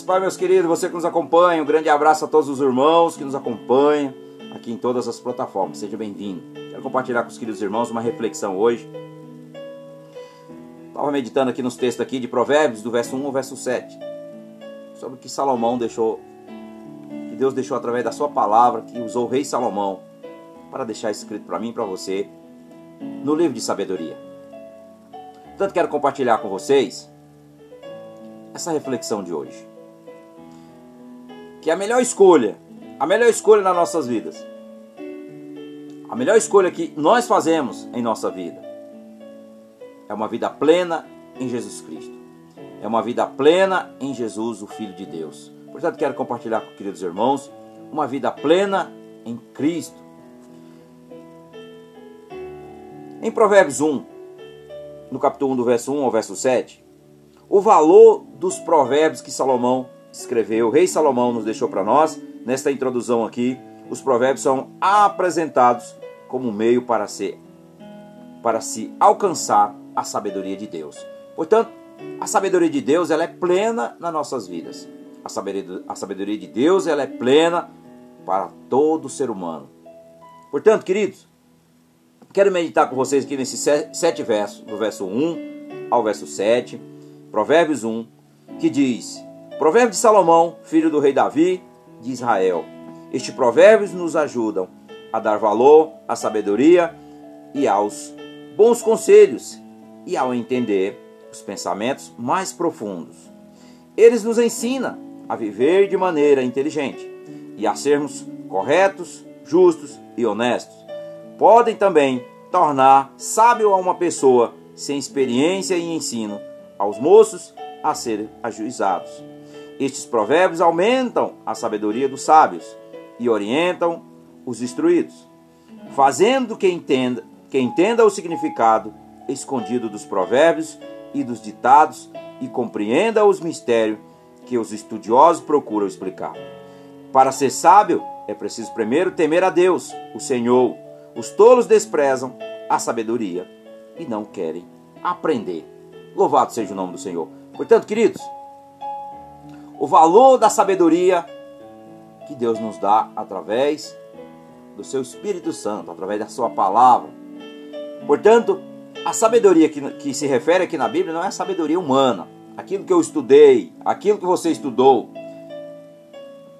Pai, meus queridos, você que nos acompanha, um grande abraço a todos os irmãos que nos acompanham aqui em todas as plataformas. Seja bem-vindo. Quero compartilhar com os queridos irmãos uma reflexão hoje. Estava meditando aqui nos textos aqui de Provérbios, do verso 1 ao verso 7, sobre o que Salomão deixou, que Deus deixou através da sua palavra, que usou o rei Salomão para deixar escrito para mim e para você no livro de sabedoria. Portanto, quero compartilhar com vocês essa reflexão de hoje. Que a melhor escolha, a melhor escolha nas nossas vidas, a melhor escolha que nós fazemos em nossa vida é uma vida plena em Jesus Cristo. É uma vida plena em Jesus, o Filho de Deus. Portanto, quero compartilhar com queridos irmãos uma vida plena em Cristo. Em Provérbios 1, no capítulo 1, do verso 1 ao verso 7, o valor dos provérbios que Salomão escreveu, o rei Salomão nos deixou para nós, nesta introdução aqui, os provérbios são apresentados como meio para ser para se alcançar a sabedoria de Deus. Portanto, a sabedoria de Deus ela é plena nas nossas vidas. A sabedoria, a sabedoria de Deus ela é plena para todo ser humano. Portanto, queridos, quero meditar com vocês aqui nesses sete versos, do verso 1 ao verso 7 Provérbios 1, que diz: Provérbio de Salomão, filho do rei Davi de Israel. Estes provérbios nos ajudam a dar valor à sabedoria e aos bons conselhos e ao entender os pensamentos mais profundos. Eles nos ensinam a viver de maneira inteligente e a sermos corretos, justos e honestos. Podem também tornar sábio a uma pessoa sem experiência e ensino aos moços a serem ajuizados. Estes provérbios aumentam a sabedoria dos sábios e orientam os instruídos, fazendo que entenda, que entenda o significado escondido dos provérbios e dos ditados e compreenda os mistérios que os estudiosos procuram explicar. Para ser sábio, é preciso primeiro temer a Deus, o Senhor. Os tolos desprezam a sabedoria e não querem aprender. Louvado seja o nome do Senhor. Portanto, queridos, o valor da sabedoria que Deus nos dá através do seu Espírito Santo, através da sua palavra. Portanto, a sabedoria que, que se refere aqui na Bíblia não é a sabedoria humana, aquilo que eu estudei, aquilo que você estudou.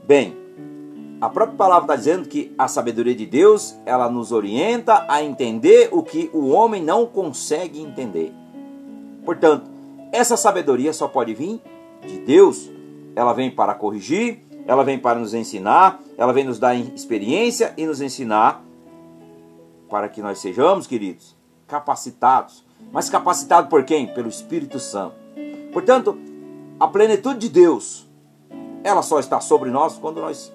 Bem, a própria palavra está dizendo que a sabedoria de Deus ela nos orienta a entender o que o homem não consegue entender. Portanto, essa sabedoria só pode vir de Deus. Ela vem para corrigir, ela vem para nos ensinar, ela vem nos dar experiência e nos ensinar para que nós sejamos, queridos, capacitados. Mas capacitados por quem? Pelo Espírito Santo. Portanto, a plenitude de Deus, ela só está sobre nós quando nós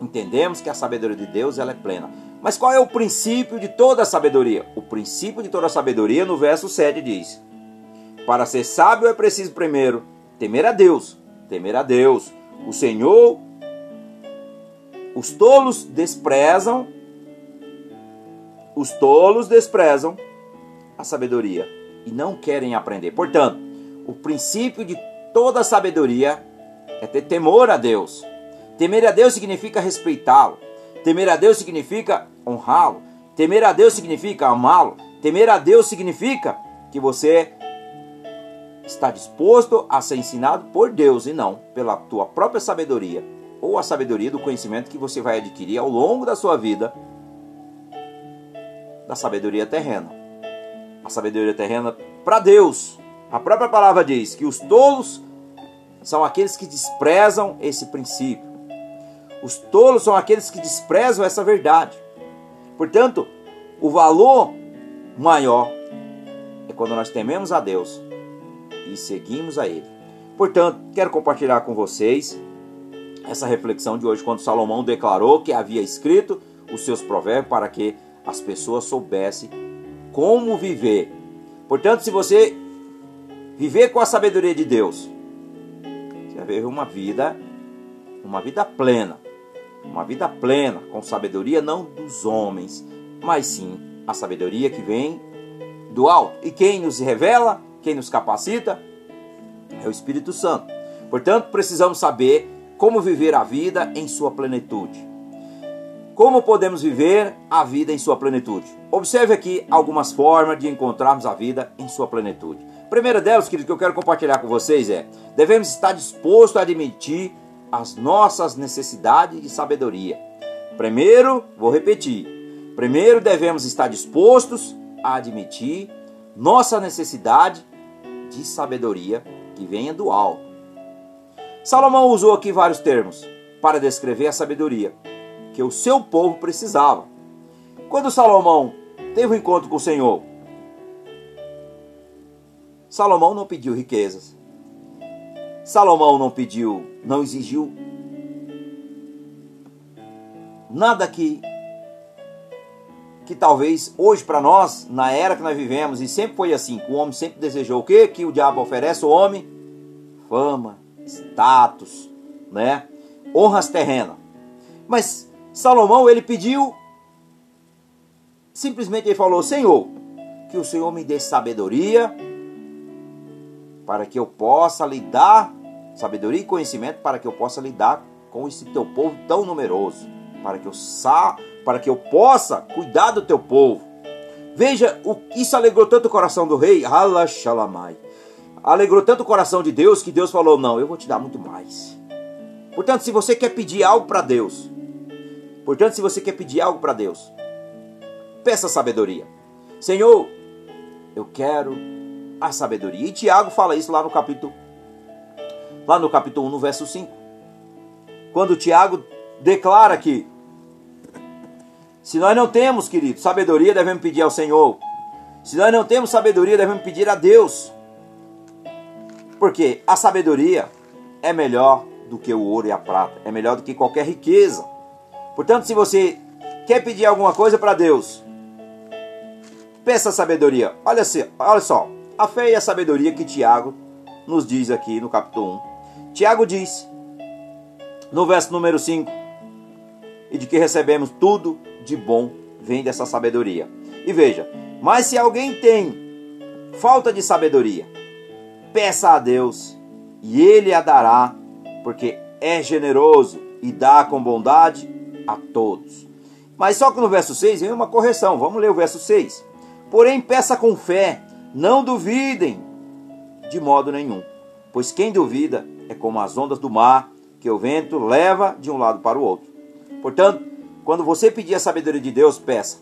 entendemos que a sabedoria de Deus ela é plena. Mas qual é o princípio de toda a sabedoria? O princípio de toda a sabedoria, no verso 7 diz: Para ser sábio é preciso primeiro temer a Deus, temer a Deus. O Senhor, os tolos desprezam, os tolos desprezam a sabedoria e não querem aprender. Portanto, o princípio de toda sabedoria é ter temor a Deus. Temer a Deus significa respeitá-lo. Temer a Deus significa honrá-lo. Temer a Deus significa amá-lo. Temer a Deus significa que você está disposto a ser ensinado por Deus e não pela tua própria sabedoria ou a sabedoria do conhecimento que você vai adquirir ao longo da sua vida da sabedoria terrena. A sabedoria terrena para Deus. A própria palavra diz que os tolos são aqueles que desprezam esse princípio. Os tolos são aqueles que desprezam essa verdade. Portanto, o valor maior é quando nós tememos a Deus e seguimos a Ele. Portanto, quero compartilhar com vocês essa reflexão de hoje, quando Salomão declarou que havia escrito os seus provérbios para que as pessoas soubessem como viver. Portanto, se você viver com a sabedoria de Deus, você vai viver uma vida, uma vida plena. Uma vida plena, com sabedoria não dos homens, mas sim a sabedoria que vem do alto. E quem nos revela, quem nos capacita, é o Espírito Santo. Portanto, precisamos saber como viver a vida em sua plenitude. Como podemos viver a vida em sua plenitude? Observe aqui algumas formas de encontrarmos a vida em sua plenitude. A primeira delas, querido, que eu quero compartilhar com vocês é: devemos estar dispostos a admitir as nossas necessidades de sabedoria. Primeiro, vou repetir: primeiro devemos estar dispostos a admitir nossa necessidade de sabedoria que venha do alto. Salomão usou aqui vários termos para descrever a sabedoria que o seu povo precisava. Quando Salomão teve um encontro com o Senhor, Salomão não pediu riquezas. Salomão não pediu, não exigiu nada que que talvez hoje para nós, na era que nós vivemos, e sempre foi assim, o homem sempre desejou o quê? Que o diabo oferece ao homem? Fama, status, né? Honras terrenas. Mas Salomão, ele pediu, simplesmente ele falou: Senhor, que o Senhor me dê sabedoria para que eu possa lidar, sabedoria e conhecimento para que eu possa lidar com esse teu povo tão numeroso, para que eu sa para que eu possa cuidar do teu povo. Veja, o, isso alegrou tanto o coração do rei, Shalamai. Alegrou tanto o coração de Deus que Deus falou: Não, eu vou te dar muito mais. Portanto, se você quer pedir algo para Deus, Portanto, se você quer pedir algo para Deus, peça sabedoria. Senhor, eu quero a sabedoria. E Tiago fala isso lá no capítulo lá no capítulo 1, no verso 5. Quando Tiago declara que se nós não temos, querido, sabedoria, devemos pedir ao Senhor. Se nós não temos sabedoria, devemos pedir a Deus. Porque a sabedoria é melhor do que o ouro e a prata, é melhor do que qualquer riqueza. Portanto, se você quer pedir alguma coisa para Deus, peça sabedoria. Olha, olha só, a fé e a sabedoria que Tiago nos diz aqui no capítulo 1. Tiago diz, no verso número 5, e de que recebemos tudo de bom vem dessa sabedoria. E veja, mas se alguém tem falta de sabedoria, peça a Deus e ele a dará, porque é generoso e dá com bondade a todos. Mas só que no verso 6 vem uma correção. Vamos ler o verso 6. Porém, peça com fé, não duvidem de modo nenhum. Pois quem duvida é como as ondas do mar, que o vento leva de um lado para o outro. Portanto, quando você pedir a sabedoria de Deus, peça.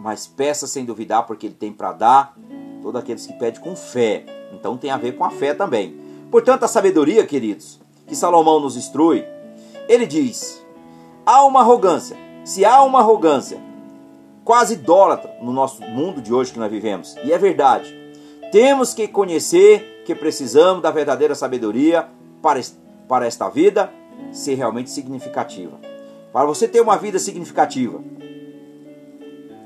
Mas peça sem duvidar, porque Ele tem para dar todos aqueles que pedem com fé. Então tem a ver com a fé também. Portanto, a sabedoria, queridos, que Salomão nos instrui, ele diz: há uma arrogância. Se há uma arrogância quase idólatra no nosso mundo de hoje que nós vivemos, e é verdade, temos que conhecer que precisamos da verdadeira sabedoria para, para esta vida ser realmente significativa. Para você ter uma vida significativa,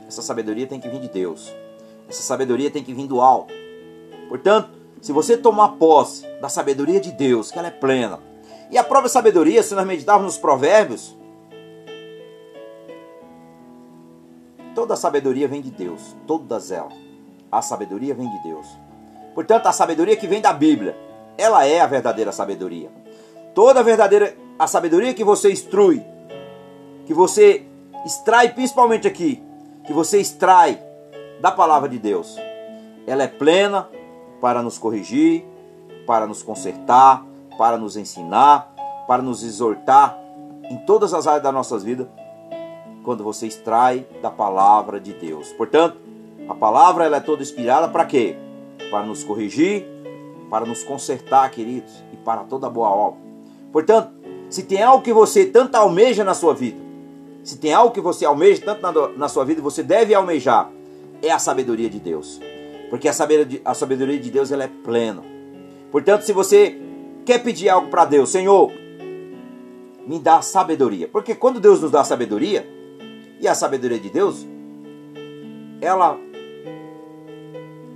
essa sabedoria tem que vir de Deus. Essa sabedoria tem que vir do alto. Portanto, se você tomar posse da sabedoria de Deus, que ela é plena, e a própria sabedoria, se nós meditarmos nos provérbios, Toda a sabedoria vem de Deus, todas elas. A sabedoria vem de Deus. Portanto, a sabedoria que vem da Bíblia, ela é a verdadeira sabedoria. Toda a verdadeira a sabedoria que você instrui, que você extrai principalmente aqui, que você extrai da palavra de Deus, ela é plena para nos corrigir, para nos consertar, para nos ensinar, para nos exortar em todas as áreas das nossas vidas quando você extrai da palavra de Deus. Portanto, a palavra ela é toda inspirada para quê? Para nos corrigir, para nos consertar, queridos, e para toda boa obra. Portanto, se tem algo que você tanto almeja na sua vida, se tem algo que você almeja tanto na, na sua vida, você deve almejar, é a sabedoria de Deus. Porque a sabedoria, a sabedoria de Deus ela é plena. Portanto, se você quer pedir algo para Deus, Senhor, me dá sabedoria. Porque quando Deus nos dá sabedoria, e a sabedoria de Deus, ela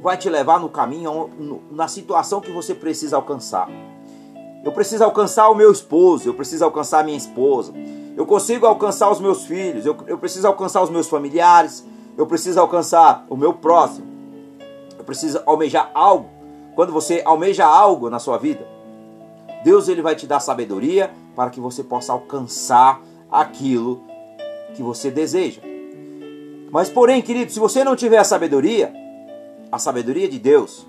vai te levar no caminho, na situação que você precisa alcançar. Eu preciso alcançar o meu esposo, eu preciso alcançar a minha esposa, eu consigo alcançar os meus filhos, eu, eu preciso alcançar os meus familiares, eu preciso alcançar o meu próximo, eu preciso almejar algo. Quando você almeja algo na sua vida, Deus ele vai te dar sabedoria para que você possa alcançar aquilo que você deseja. Mas porém, querido, se você não tiver a sabedoria, a sabedoria de Deus,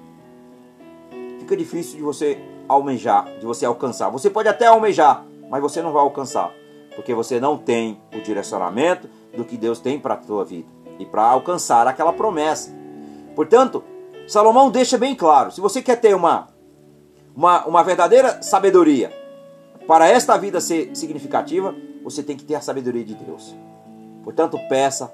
fica difícil de você almejar, de você alcançar. Você pode até almejar, mas você não vai alcançar, porque você não tem o direcionamento do que Deus tem para a tua vida e para alcançar aquela promessa. Portanto, Salomão deixa bem claro: se você quer ter uma, uma, uma verdadeira sabedoria para esta vida ser significativa, você tem que ter a sabedoria de Deus. Portanto, peça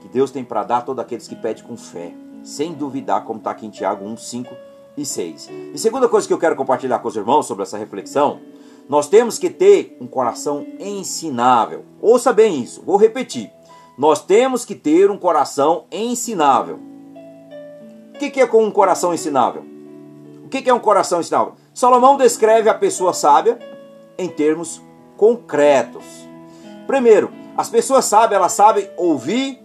que Deus tem para dar a todos aqueles que pedem com fé, sem duvidar, como está aqui em Tiago 1, 5 e 6. E segunda coisa que eu quero compartilhar com os irmãos sobre essa reflexão, nós temos que ter um coração ensinável. Ouça bem isso, vou repetir. Nós temos que ter um coração ensinável. O que é com um coração ensinável? O que é um coração ensinável? Salomão descreve a pessoa sábia em termos concretos. Primeiro, as pessoas sábias, elas sabem ouvir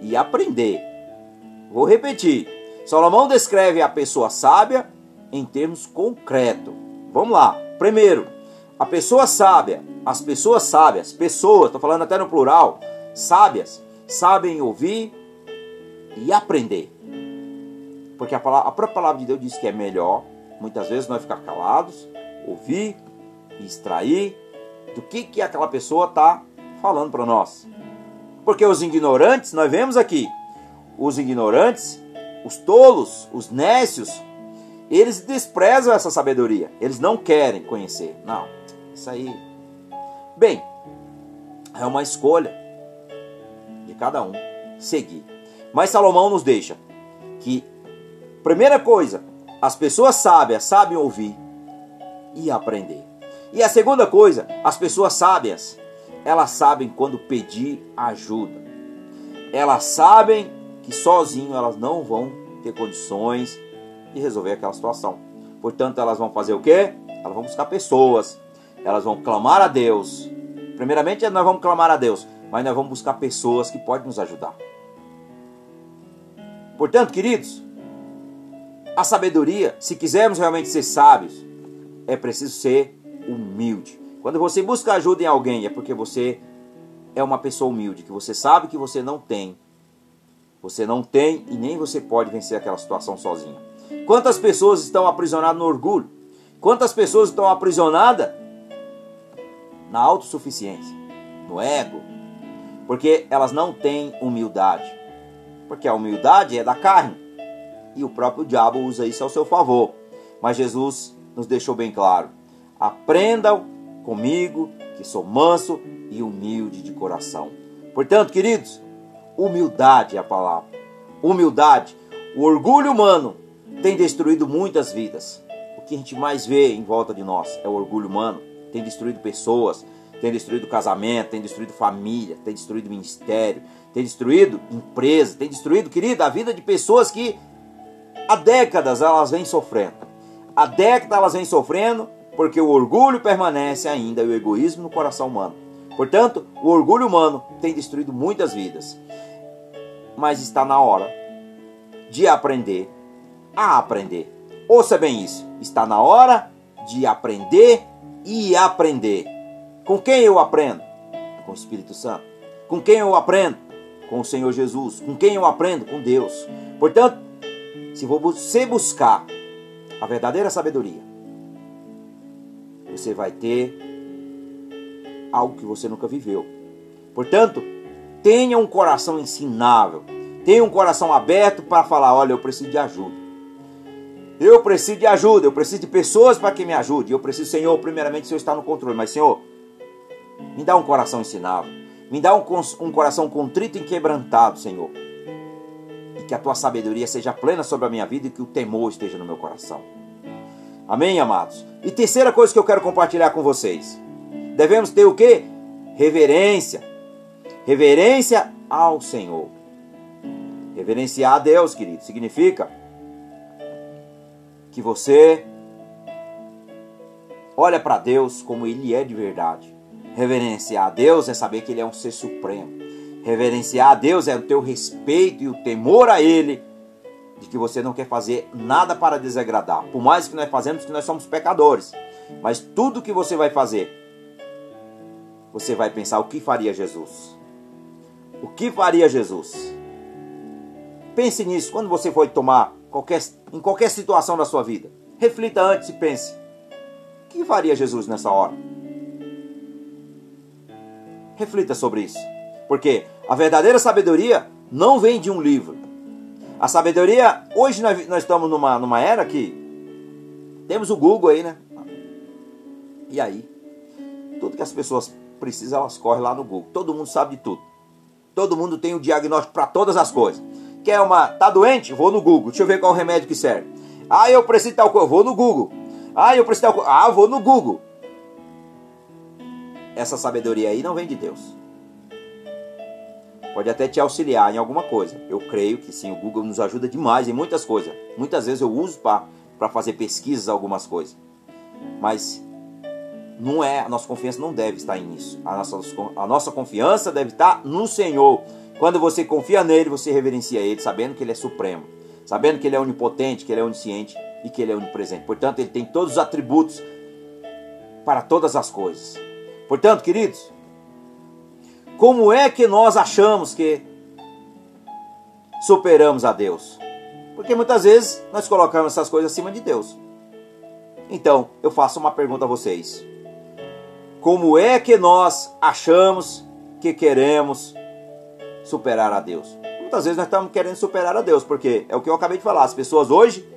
e aprender. Vou repetir. Salomão descreve a pessoa sábia em termos concretos. Vamos lá. Primeiro, a pessoa sábia, as pessoas sábias, pessoas, estou falando até no plural, sábias, sabem ouvir e aprender. Porque a, palavra, a própria palavra de Deus diz que é melhor, muitas vezes, nós ficar calados, ouvir e extrair do que, que aquela pessoa está falando para nós. Porque os ignorantes, nós vemos aqui, os ignorantes, os tolos, os nécios, eles desprezam essa sabedoria. Eles não querem conhecer. Não, isso aí. Bem, é uma escolha de cada um seguir. Mas Salomão nos deixa que, primeira coisa, as pessoas sábias sabem ouvir e aprender. E a segunda coisa, as pessoas sábias, elas sabem quando pedir ajuda. Elas sabem que sozinho elas não vão ter condições de resolver aquela situação. Portanto, elas vão fazer o quê? Elas vão buscar pessoas. Elas vão clamar a Deus. Primeiramente, nós vamos clamar a Deus, mas nós vamos buscar pessoas que podem nos ajudar. Portanto, queridos, a sabedoria, se quisermos realmente ser sábios, é preciso ser humilde. Quando você busca ajuda em alguém, é porque você é uma pessoa humilde, que você sabe que você não tem. Você não tem e nem você pode vencer aquela situação sozinho. Quantas pessoas estão aprisionadas no orgulho? Quantas pessoas estão aprisionadas na autossuficiência, no ego? Porque elas não têm humildade. Porque a humildade é da carne. E o próprio diabo usa isso ao seu favor. Mas Jesus nos deixou bem claro: aprendam comigo, que sou manso e humilde de coração. Portanto, queridos, humildade é a palavra. Humildade. O orgulho humano tem destruído muitas vidas. O que a gente mais vê em volta de nós é o orgulho humano. Tem destruído pessoas, tem destruído casamento, tem destruído família, tem destruído ministério, tem destruído empresa, tem destruído, querido, a vida de pessoas que há décadas elas vêm sofrendo. Há décadas elas vêm sofrendo porque o orgulho permanece ainda e o egoísmo no coração humano. Portanto, o orgulho humano tem destruído muitas vidas. Mas está na hora de aprender a aprender. Ouça bem isso. Está na hora de aprender e aprender. Com quem eu aprendo? Com o Espírito Santo. Com quem eu aprendo? Com o Senhor Jesus. Com quem eu aprendo? Com Deus. Portanto, se você buscar a verdadeira sabedoria, você vai ter algo que você nunca viveu. Portanto, tenha um coração ensinável, tenha um coração aberto para falar: olha, eu preciso de ajuda. Eu preciso de ajuda, eu preciso de pessoas para que me ajudem. Eu preciso, Senhor, primeiramente, o Senhor está no controle, mas, Senhor, me dá um coração ensinável, me dá um, um coração contrito e quebrantado, Senhor. E que a tua sabedoria seja plena sobre a minha vida e que o temor esteja no meu coração. Amém, amados? E terceira coisa que eu quero compartilhar com vocês. Devemos ter o que? Reverência. Reverência ao Senhor. Reverenciar a Deus, querido, significa que você olha para Deus como Ele é de verdade. Reverenciar a Deus é saber que Ele é um ser supremo. Reverenciar a Deus é o teu respeito e o temor a Ele de que você não quer fazer nada para desagradar. Por mais que nós fazemos que nós somos pecadores, mas tudo que você vai fazer, você vai pensar o que faria Jesus. O que faria Jesus? Pense nisso quando você for tomar qualquer, em qualquer situação da sua vida. Reflita antes e pense: o que faria Jesus nessa hora? Reflita sobre isso. Porque a verdadeira sabedoria não vem de um livro. A sabedoria, hoje nós, nós estamos numa, numa era que temos o Google aí, né? E aí? Tudo que as pessoas precisam, elas correm lá no Google. Todo mundo sabe de tudo. Todo mundo tem o um diagnóstico para todas as coisas. Quer uma. Tá doente? Vou no Google. Deixa eu ver qual o remédio que serve. Ah, eu preciso de tal coisa. Vou no Google. Ah, eu preciso de tal coisa. Ah, vou no Google. Essa sabedoria aí não vem de Deus. Pode até te auxiliar em alguma coisa. Eu creio que sim, o Google nos ajuda demais em muitas coisas. Muitas vezes eu uso para fazer pesquisas algumas coisas. Mas não é, a nossa confiança não deve estar nisso. A nossa, a nossa confiança deve estar no Senhor. Quando você confia nele, você reverencia ele, sabendo que ele é supremo, sabendo que ele é onipotente, que ele é onisciente e que ele é onipresente. Portanto, ele tem todos os atributos para todas as coisas. Portanto, queridos, como é que nós achamos que superamos a Deus? Porque muitas vezes nós colocamos essas coisas acima de Deus. Então, eu faço uma pergunta a vocês. Como é que nós achamos que queremos superar a Deus? Muitas vezes nós estamos querendo superar a Deus, porque é o que eu acabei de falar. As pessoas hoje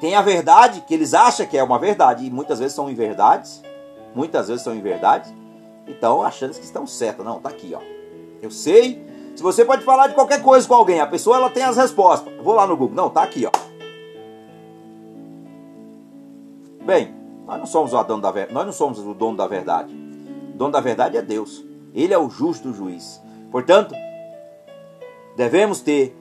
têm a verdade que eles acham que é uma verdade, e muitas vezes são inverdades. Muitas vezes são inverdades. Então, achando que estão certas. Não, tá aqui, ó. Eu sei. Se você pode falar de qualquer coisa com alguém, a pessoa ela tem as respostas. vou lá no Google. Não, tá aqui, ó. Bem, nós não somos o dono da verdade. Nós não somos o dono da verdade. O dono da verdade é Deus. Ele é o justo juiz. Portanto, devemos ter,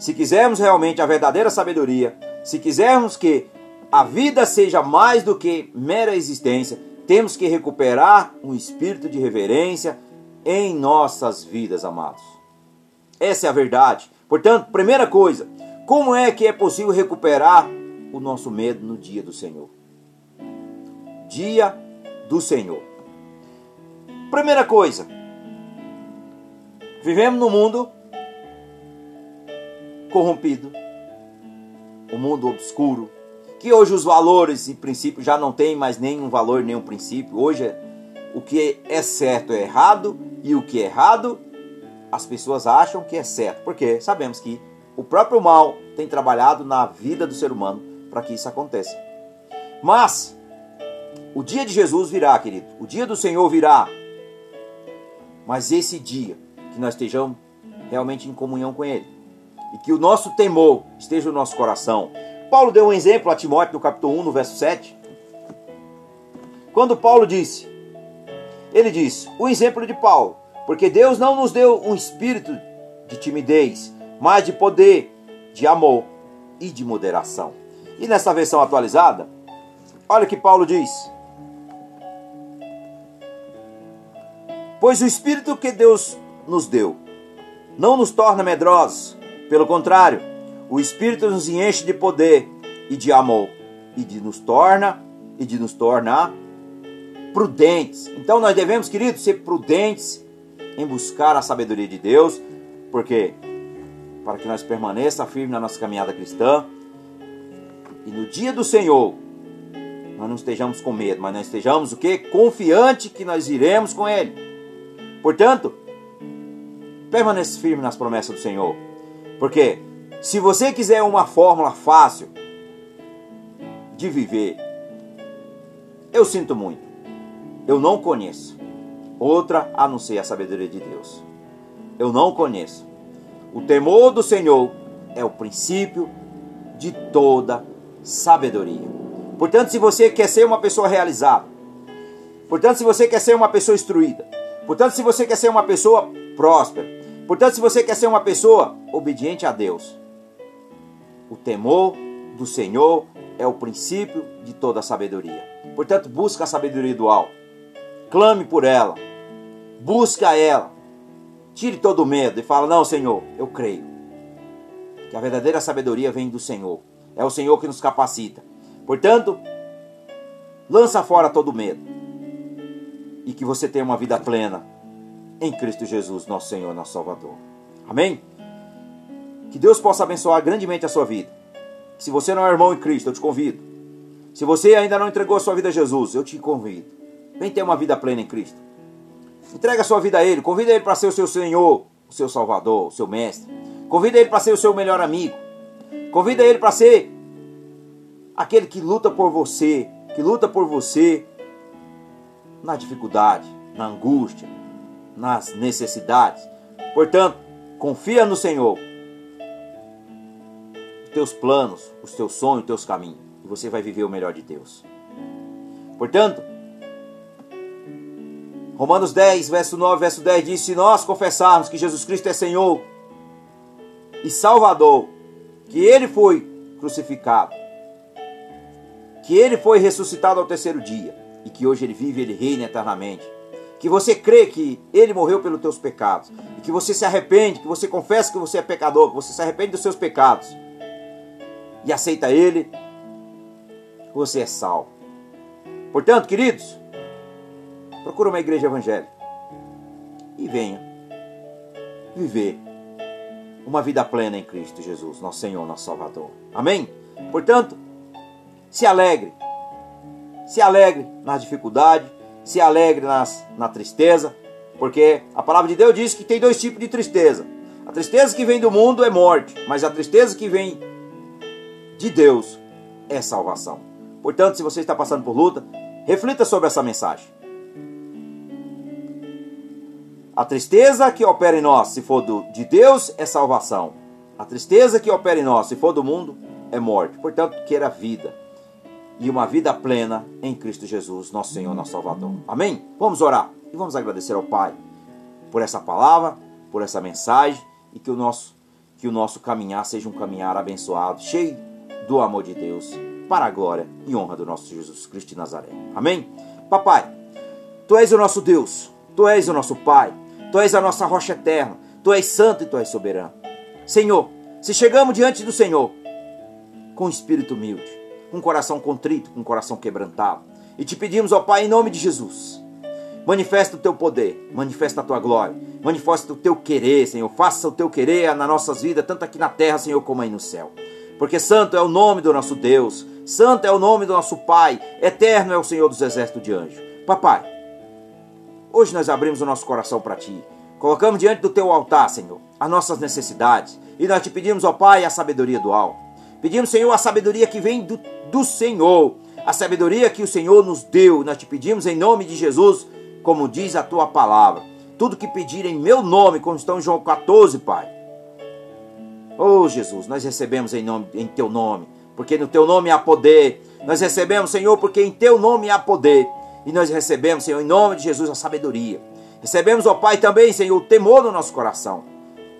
se quisermos realmente a verdadeira sabedoria, se quisermos que a vida seja mais do que mera existência, temos que recuperar um espírito de reverência em nossas vidas, amados. Essa é a verdade. Portanto, primeira coisa, como é que é possível recuperar o nosso medo no dia do Senhor? Dia do Senhor. Primeira coisa, vivemos num mundo corrompido, um mundo obscuro, que hoje os valores e princípios já não têm mais nenhum valor, nenhum princípio. Hoje o que é certo é errado e o que é errado as pessoas acham que é certo, porque sabemos que o próprio mal tem trabalhado na vida do ser humano para que isso aconteça. Mas o dia de Jesus virá, querido. O dia do Senhor virá. Mas esse dia que nós estejamos realmente em comunhão com Ele e que o nosso temor esteja no nosso coração, Paulo deu um exemplo a Timóteo no capítulo 1, no verso 7. Quando Paulo disse, ele disse, o exemplo de Paulo, porque Deus não nos deu um espírito de timidez, mas de poder, de amor e de moderação. E nessa versão atualizada, olha o que Paulo diz. Pois o espírito que Deus nos deu não nos torna medrosos, pelo contrário, o Espírito nos enche de poder e de amor e de nos torna e de nos tornar prudentes. Então nós devemos, queridos, ser prudentes em buscar a sabedoria de Deus, porque para que nós permaneça firme na nossa caminhada cristã e no dia do Senhor nós não estejamos com medo, mas nós estejamos o que? Confiante que nós iremos com ele. Portanto, permaneça firme nas promessas do Senhor. Porque se você quiser uma fórmula fácil de viver, eu sinto muito. Eu não conheço outra a não ser a sabedoria de Deus. Eu não conheço. O temor do Senhor é o princípio de toda sabedoria. Portanto, se você quer ser uma pessoa realizada, portanto, se você quer ser uma pessoa instruída, portanto, se você quer ser uma pessoa próspera, portanto, se você quer ser uma pessoa obediente a Deus, o temor do Senhor é o princípio de toda sabedoria. Portanto, busca a sabedoria do alto. Clame por ela. Busca ela. Tire todo o medo e fala: Não, Senhor, eu creio. que a verdadeira sabedoria vem do Senhor. É o Senhor que nos capacita. Portanto, lança fora todo medo. E que você tenha uma vida plena em Cristo Jesus, nosso Senhor, nosso Salvador. Amém? Que Deus possa abençoar grandemente a sua vida. Se você não é irmão em Cristo, eu te convido. Se você ainda não entregou a sua vida a Jesus, eu te convido. Vem ter uma vida plena em Cristo. Entrega a sua vida a Ele. Convida Ele para ser o seu Senhor, o seu Salvador, o seu Mestre. Convida Ele para ser o seu melhor amigo. Convida Ele para ser aquele que luta por você, que luta por você na dificuldade, na angústia, nas necessidades. Portanto, confia no Senhor. Os teus planos, os teus sonhos, os teus caminhos. E você vai viver o melhor de Deus. Portanto, Romanos 10, verso 9, verso 10 diz: Se nós confessarmos que Jesus Cristo é Senhor e Salvador, que Ele foi crucificado, que Ele foi ressuscitado ao terceiro dia e que hoje Ele vive, Ele reina eternamente, que você crê que Ele morreu pelos teus pecados e que você se arrepende, que você confessa que você é pecador, que você se arrepende dos seus pecados e aceita Ele, você é salvo. Portanto, queridos, procura uma igreja evangélica e venha viver uma vida plena em Cristo Jesus, nosso Senhor, nosso Salvador. Amém? Portanto, se alegre. Se alegre na dificuldade, se alegre nas, na tristeza, porque a palavra de Deus diz que tem dois tipos de tristeza. A tristeza que vem do mundo é morte, mas a tristeza que vem de Deus é salvação. Portanto, se você está passando por luta, reflita sobre essa mensagem. A tristeza que opera em nós, se for do, de Deus, é salvação. A tristeza que opera em nós, se for do mundo, é morte. Portanto, queira vida. E uma vida plena em Cristo Jesus, nosso Senhor, nosso Salvador. Amém? Vamos orar e vamos agradecer ao Pai por essa palavra, por essa mensagem e que o nosso, que o nosso caminhar seja um caminhar abençoado, cheio do amor de Deus, para a glória e honra do nosso Jesus Cristo de Nazaré. Amém? Papai, Tu és o nosso Deus, Tu és o nosso Pai, Tu és a nossa rocha eterna, Tu és santo e Tu és soberano. Senhor, se chegamos diante do Senhor com espírito humilde, com coração contrito, com coração quebrantado, e te pedimos, ó Pai, em nome de Jesus, manifesta o teu poder, manifesta a tua glória, manifesta o teu querer, Senhor, faça o teu querer nas nossas vidas, tanto aqui na terra, Senhor, como aí no céu. Porque santo é o nome do nosso Deus, santo é o nome do nosso Pai, eterno é o Senhor dos exércitos de anjos. Papai, Hoje nós abrimos o nosso coração para Ti. Colocamos diante do Teu altar, Senhor, as nossas necessidades. E nós te pedimos, ó Pai, a sabedoria do alto. Pedimos, Senhor, a sabedoria que vem do, do Senhor. A sabedoria que o Senhor nos deu. Nós te pedimos em nome de Jesus, como diz a Tua palavra. Tudo que pedir em meu nome, como estão em João 14, Pai. Oh Jesus, nós recebemos em, nome, em Teu nome, porque no Teu nome há poder. Nós recebemos, Senhor, porque em Teu nome há poder. E nós recebemos, Senhor, em nome de Jesus, a sabedoria. Recebemos, ó Pai, também, Senhor, o temor no nosso coração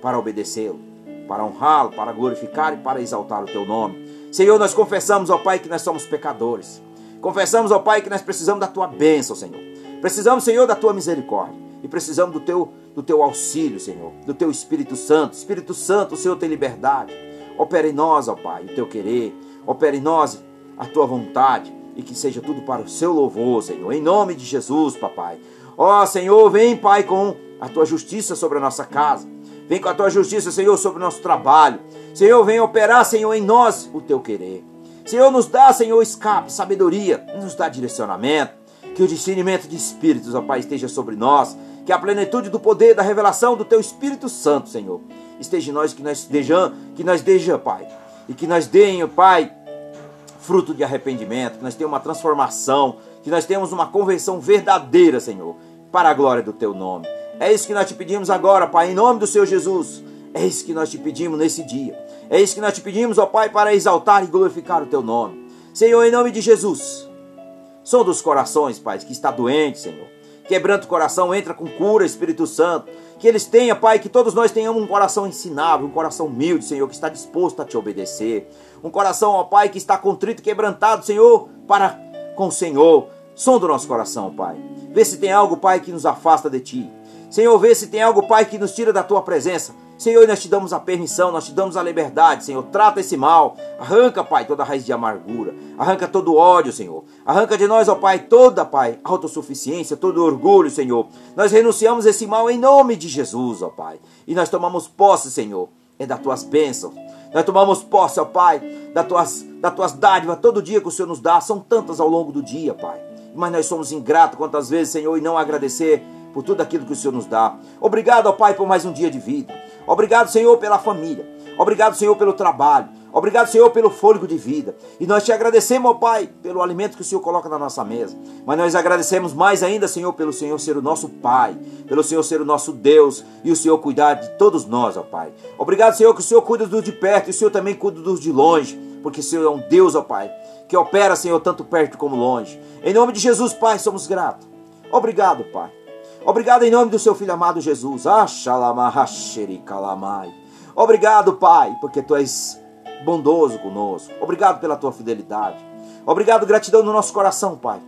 para obedecê-lo, para honrá-lo, para glorificar e para exaltar o teu nome. Senhor, nós confessamos, ó Pai, que nós somos pecadores. Confessamos, ó Pai, que nós precisamos da tua bênção, Senhor. Precisamos, Senhor, da tua misericórdia. E precisamos do teu, do teu auxílio, Senhor. Do teu Espírito Santo. Espírito Santo, o Senhor tem liberdade. Opera em nós, ó Pai, o teu querer. Opera em nós a tua vontade e que seja tudo para o seu louvor, Senhor. Em nome de Jesus, papai. Ó Senhor, vem, Pai, com a tua justiça sobre a nossa casa. Vem com a tua justiça, Senhor, sobre o nosso trabalho. Senhor, vem operar, Senhor, em nós o teu querer. Senhor, nos dá, Senhor, escape, sabedoria, nos dá direcionamento. Que o discernimento de espíritos, ó Pai, esteja sobre nós. Que a plenitude do poder, da revelação do teu Espírito Santo, Senhor, esteja em nós, que nós estejamos, que nós deixa, Pai. E que nós deem, Pai, fruto de arrependimento, que nós tenhamos uma transformação, que nós tenhamos uma conversão verdadeira, Senhor, para a glória do Teu nome. É isso que nós te pedimos agora, Pai, em nome do Senhor Jesus. É isso que nós te pedimos nesse dia. É isso que nós te pedimos, ó Pai, para exaltar e glorificar o Teu nome. Senhor, em nome de Jesus. Som dos corações, Pai, que está doente, Senhor. Quebrando o coração, entra com cura, Espírito Santo. Que eles tenham, Pai, que todos nós tenhamos um coração ensinável, um coração humilde, Senhor, que está disposto a te obedecer. Um coração, ó Pai, que está contrito e quebrantado, Senhor, para com o Senhor. Som do nosso coração, Pai. Vê se tem algo, Pai, que nos afasta de Ti. Senhor, vê se tem algo, Pai, que nos tira da Tua presença. Senhor, nós te damos a permissão, nós te damos a liberdade, Senhor. Trata esse mal. Arranca, Pai, toda raiz de amargura. Arranca todo ódio, Senhor. Arranca de nós, ó Pai, toda, Pai, autossuficiência, todo orgulho, Senhor. Nós renunciamos esse mal em nome de Jesus, ó Pai. E nós tomamos posse, Senhor, é das tuas bênçãos. Nós tomamos posse, ó Pai, das tuas, das tuas dádivas todo dia que o Senhor nos dá. São tantas ao longo do dia, Pai. Mas nós somos ingratos quantas vezes, Senhor, e não agradecer por tudo aquilo que o Senhor nos dá. Obrigado, ó Pai, por mais um dia de vida. Obrigado, Senhor, pela família. Obrigado, Senhor, pelo trabalho. Obrigado, Senhor, pelo fôlego de vida. E nós te agradecemos, ó Pai, pelo alimento que o Senhor coloca na nossa mesa. Mas nós agradecemos mais ainda, Senhor, pelo Senhor ser o nosso Pai, pelo Senhor ser o nosso Deus e o Senhor cuidar de todos nós, ó Pai. Obrigado, Senhor, que o Senhor cuida dos de perto e o Senhor também cuida dos de longe, porque o Senhor é um Deus, ó Pai, que opera, Senhor, tanto perto como longe. Em nome de Jesus, Pai, somos gratos. Obrigado, Pai. Obrigado em nome do seu filho amado Jesus. Obrigado, Pai, porque tu és bondoso conosco. Obrigado pela tua fidelidade. Obrigado, gratidão no nosso coração, Pai.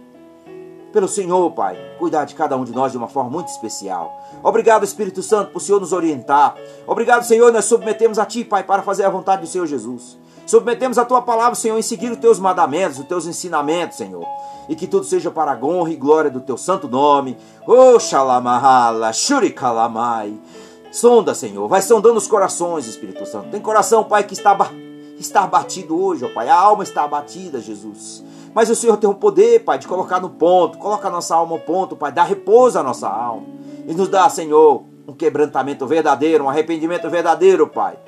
Pelo Senhor, Pai, cuidar de cada um de nós de uma forma muito especial. Obrigado, Espírito Santo, por o Senhor nos orientar. Obrigado, Senhor, nós submetemos a Ti, Pai, para fazer a vontade do Senhor Jesus. Submetemos a Tua palavra, Senhor, em seguir os Teus mandamentos, os Teus ensinamentos, Senhor e que tudo seja para a honra e glória do teu santo nome. Oxalamahala, Shurikalamai. Sonda, Senhor, vai sondando os corações, Espírito Santo. Tem coração, Pai, que está, está hoje, ó Pai. A alma está abatida, Jesus. Mas o Senhor tem o poder, Pai, de colocar no ponto. Coloca a nossa alma no ponto, Pai. Dá repouso à nossa alma. E nos dá, Senhor, um quebrantamento verdadeiro, um arrependimento verdadeiro, Pai.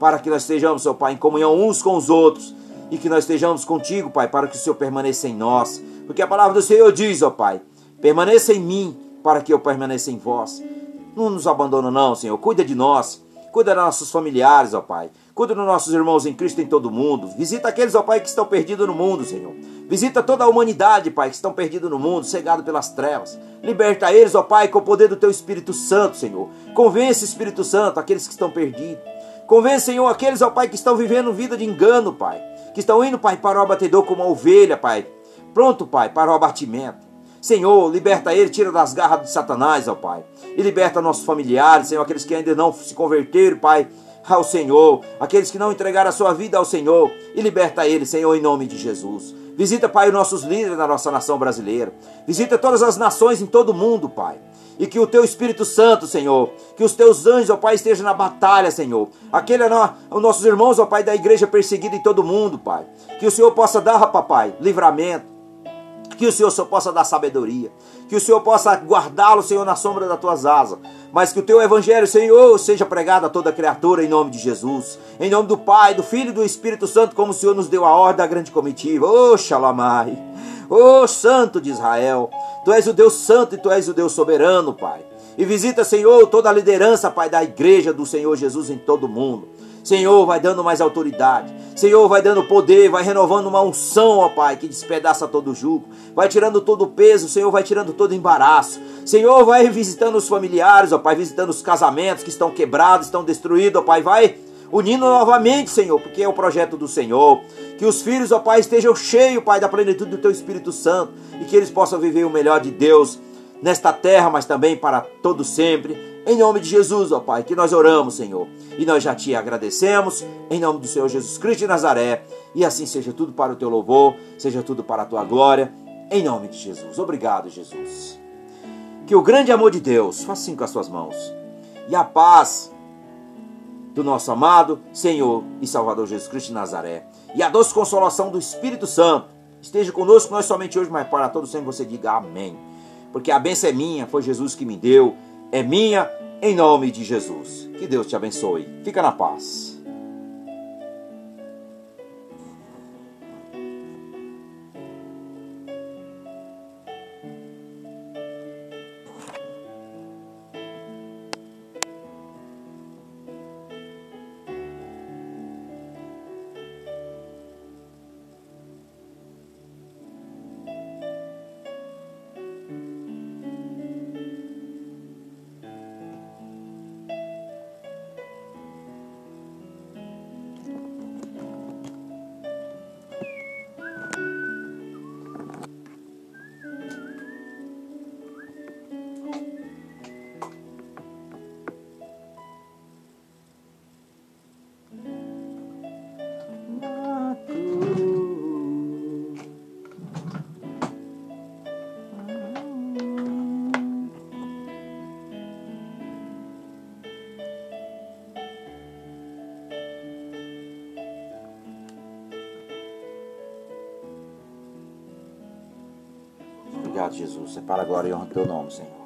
Para que nós estejamos, Senhor Pai, em comunhão uns com os outros. E que nós estejamos contigo, Pai, para que o Senhor permaneça em nós porque a palavra do Senhor diz, ó Pai, permaneça em mim para que eu permaneça em vós. Não nos abandona não, Senhor. Cuida de nós. Cuida dos nossos familiares, ó Pai. Cuida dos nossos irmãos em Cristo em todo o mundo. Visita aqueles, ó Pai, que estão perdidos no mundo, Senhor. Visita toda a humanidade, Pai, que estão perdidos no mundo, cegados pelas trevas. Liberta eles, ó Pai, com o poder do Teu Espírito Santo, Senhor. Convence, Espírito Santo, aqueles que estão perdidos. Convence, Senhor, aqueles, ó Pai, que estão vivendo vida de engano, Pai. Que estão indo, Pai, para o abatedor como uma ovelha, Pai pronto, Pai, para o abatimento. Senhor, liberta ele, tira das garras de Satanás, ó Pai. E liberta nossos familiares, Senhor, aqueles que ainda não se converteram, Pai, ao Senhor. Aqueles que não entregaram a sua vida ao Senhor. E liberta ele, Senhor, em nome de Jesus. Visita, Pai, os nossos líderes da nossa nação brasileira. Visita todas as nações em todo o mundo, Pai. E que o teu Espírito Santo, Senhor, que os teus anjos, ó Pai, estejam na batalha, Senhor. Aquele é os nossos irmãos, ó Pai, da igreja perseguida em todo o mundo, Pai. Que o Senhor possa dar, papai, livramento que o Senhor só possa dar sabedoria, que o Senhor possa guardá-lo, Senhor, na sombra das tuas asas, mas que o teu evangelho, Senhor, seja pregado a toda criatura em nome de Jesus, em nome do Pai, do Filho e do Espírito Santo, como o Senhor nos deu a ordem da grande comitiva. Ô oh, Shalamai, ô oh, Santo de Israel, tu és o Deus Santo e tu és o Deus soberano, Pai. E visita, Senhor, toda a liderança, Pai, da igreja do Senhor Jesus em todo o mundo. Senhor, vai dando mais autoridade. Senhor, vai dando poder, vai renovando uma unção, ó Pai, que despedaça todo o jugo. Vai tirando todo o peso, Senhor, vai tirando todo o embaraço. Senhor, vai visitando os familiares, ó Pai, visitando os casamentos que estão quebrados, estão destruídos, ó Pai, vai unindo novamente, Senhor, porque é o projeto do Senhor. Que os filhos, ó Pai, estejam cheios, Pai, da plenitude do Teu Espírito Santo e que eles possam viver o melhor de Deus nesta terra, mas também para todo sempre em nome de Jesus, ó Pai, que nós oramos, Senhor. E nós já te agradecemos, em nome do Senhor Jesus Cristo de Nazaré. E assim seja tudo para o teu louvor, seja tudo para a tua glória, em nome de Jesus. Obrigado, Jesus. Que o grande amor de Deus, faça assim com as suas mãos, e a paz do nosso amado Senhor e Salvador Jesus Cristo de Nazaré, e a doce consolação do Espírito Santo, esteja conosco, não é somente hoje, mas para todos sempre você diga amém. Porque a bênção é minha, foi Jesus que me deu é minha, em nome de Jesus. Que Deus te abençoe. Fica na paz. Jesus. É para a e honra do teu nome, Senhor.